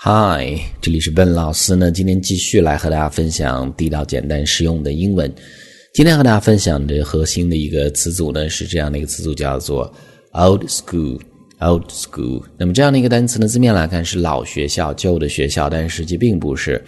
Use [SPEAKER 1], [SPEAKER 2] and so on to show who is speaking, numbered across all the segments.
[SPEAKER 1] Hi，这里是笨老师呢。今天继续来和大家分享地道、简单、实用的英文。今天和大家分享的核心的一个词组呢，是这样的一个词组，叫做 old school。old school。那么这样的一个单词呢，字面来看是老学校、旧的学校，但实际并不是。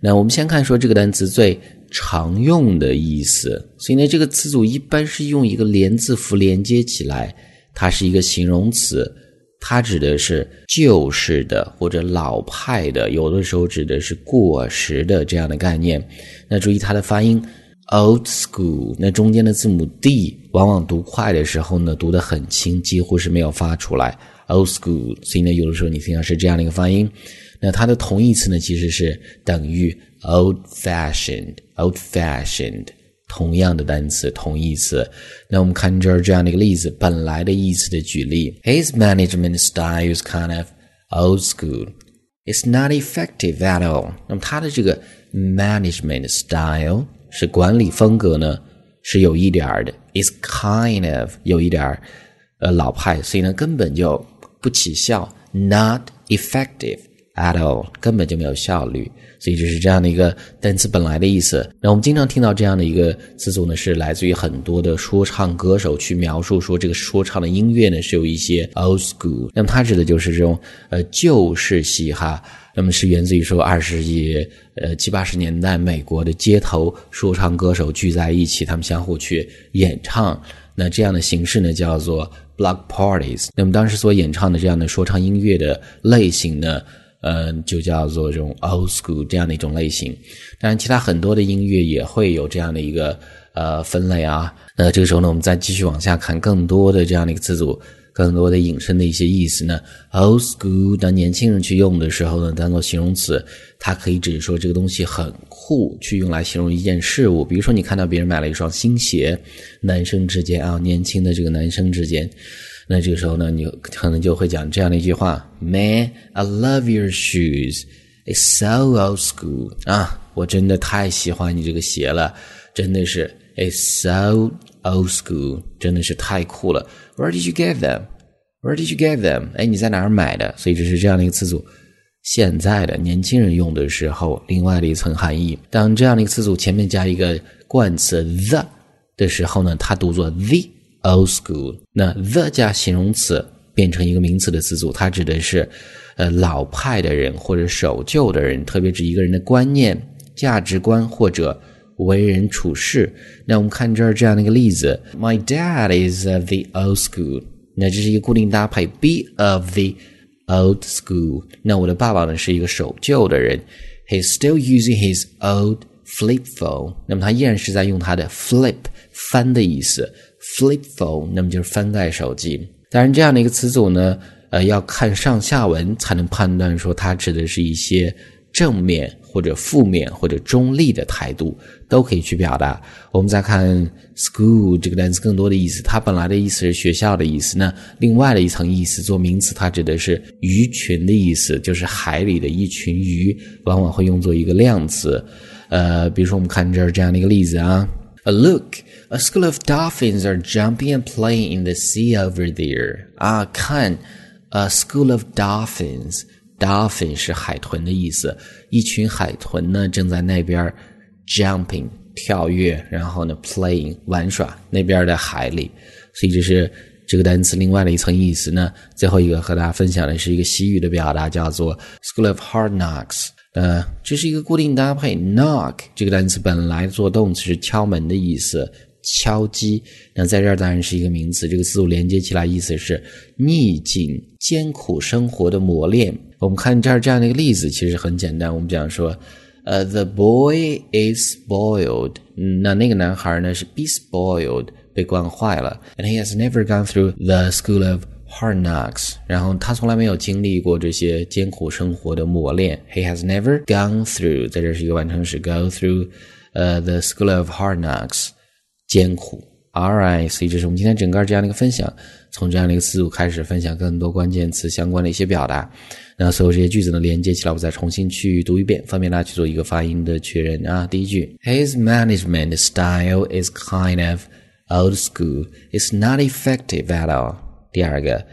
[SPEAKER 1] 那我们先看说这个单词最常用的意思。所以呢，这个词组一般是用一个连字符连接起来，它是一个形容词。它指的是旧式的或者老派的，有的时候指的是过时的这样的概念。那注意它的发音，old school。那中间的字母 d 往往读快的时候呢，读得很轻，几乎是没有发出来。old school，所以呢，有的时候你听到是这样的一个发音。那它的同义词呢，其实是等于 old fashioned，old fashioned。同样的单词，同义词。那我们看这儿这样的一个例子，本来的意思的举例：His management style is kind of old school. It's not effective at all. 那么他的这个 management style 是管理风格呢，是有一点儿的。It's kind of 有一点儿呃老派，所以呢根本就不起效。Not effective at all，根本就没有效率。所以就是这样的一个单词本来的意思。那我们经常听到这样的一个词组呢，是来自于很多的说唱歌手去描述说这个说唱的音乐呢是有一些 old school。那么它指的就是这种呃旧式嘻哈。那么是源自于说二十世纪呃七八十年代美国的街头说唱歌手聚在一起，他们相互去演唱。那这样的形式呢叫做 block parties。那么当时所演唱的这样的说唱音乐的类型呢？嗯，就叫做这种 old school 这样的一种类型。当然，其他很多的音乐也会有这样的一个呃分类啊。那这个时候呢，我们再继续往下看更多的这样的一个词组，更多的引申的一些意思呢。old school 当年轻人去用的时候呢，当做形容词，它可以指说这个东西很酷，去用来形容一件事物。比如说，你看到别人买了一双新鞋，男生之间啊，年轻的这个男生之间。那这个时候呢，你可能就会讲这样的一句话：“Man, I love your shoes. It's so old school 啊！我真的太喜欢你这个鞋了，真的是 It's so old school，真的是太酷了。Where did you get them? Where did you get them？哎，你在哪儿买的？所以这是这样的一个词组。现在的年轻人用的时候，另外的一层含义。当这样的一个词组前面加一个冠词 the 的时候呢，它读作 the。Old school，那 the 加形容词变成一个名词的词组，它指的是呃老派的人或者守旧的人，特别指一个人的观念、价值观或者为人处事。那我们看这儿这样的一个例子：My dad is of the old school。那这是一个固定搭配，be of the old school。那我的爸爸呢是一个守旧的人，He's still using his old flip phone。那么它依然是在用它的 flip 翻的意思。Flip phone，那么就是翻盖手机。当然，这样的一个词组呢，呃，要看上下文才能判断说它指的是一些正面或者负面或者中立的态度，都可以去表达。我们再看 school 这个单词更多的意思，它本来的意思是学校的意思。那另外的一层意思做名词，它指的是鱼群的意思，就是海里的一群鱼，往往会用作一个量词。呃，比如说我们看这儿这样的一个例子啊。A look, a school of dolphins are jumping and playing in the sea over there. 啊，看，a school of dolphins. Dolphin 是海豚的意思，一群海豚呢正在那边 jumping 跳跃，然后呢 playing 玩耍那边的海里，所以这是这个单词另外的一层意思呢。最后一个和大家分享的是一个西语的表达，叫做 school of hard knocks。呃，这是一个固定搭配。knock 这个单词本来做动词是敲门的意思，敲击。那在这儿当然是一个名词。这个词组连接起来意思是逆境、艰苦生活的磨练。我们看这儿这样的一个例子，其实很简单。我们讲说，呃，the boy is spoiled。那那个男孩呢是 be spoiled，被惯坏了。And he has never gone through the school of Hard knocks，然后他从来没有经历过这些艰苦生活的磨练。He has never gone through，在这是一个完成时，go through，呃，the school of hard knocks，艰苦。All right，所以这是我们今天整个这样的一个分享，从这样的一个思路开始分享更多关键词相关的一些表达。那所有这些句子呢连接起来，我再重新去读一遍，方便大家去做一个发音的确认啊。第一句，His management style is kind of old school. It's not effective at all. 第二个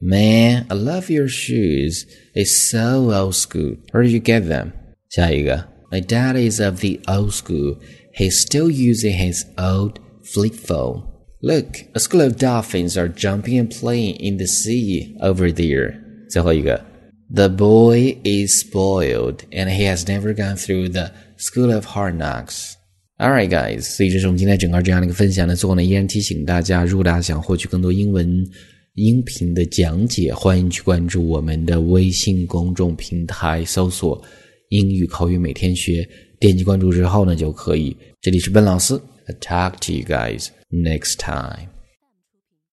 [SPEAKER 1] Man, I love your shoes. It's so old school. Where did you get them? 下一个 My dad is of the old school. He's still using his old flip phone. Look, a school of dolphins are jumping and playing in the sea over there. 最后一个 The boy is spoiled and he has never gone through the school of hard knocks. All right, guys，所以这是我们今天整个这样的一个分享呢。最后呢，依然提醒大家，如果大家想获取更多英文音频的讲解，欢迎去关注我们的微信公众平台，搜索“英语口语每天学”，点击关注之后呢，就可以。这里是笨老师 attack you guys next time.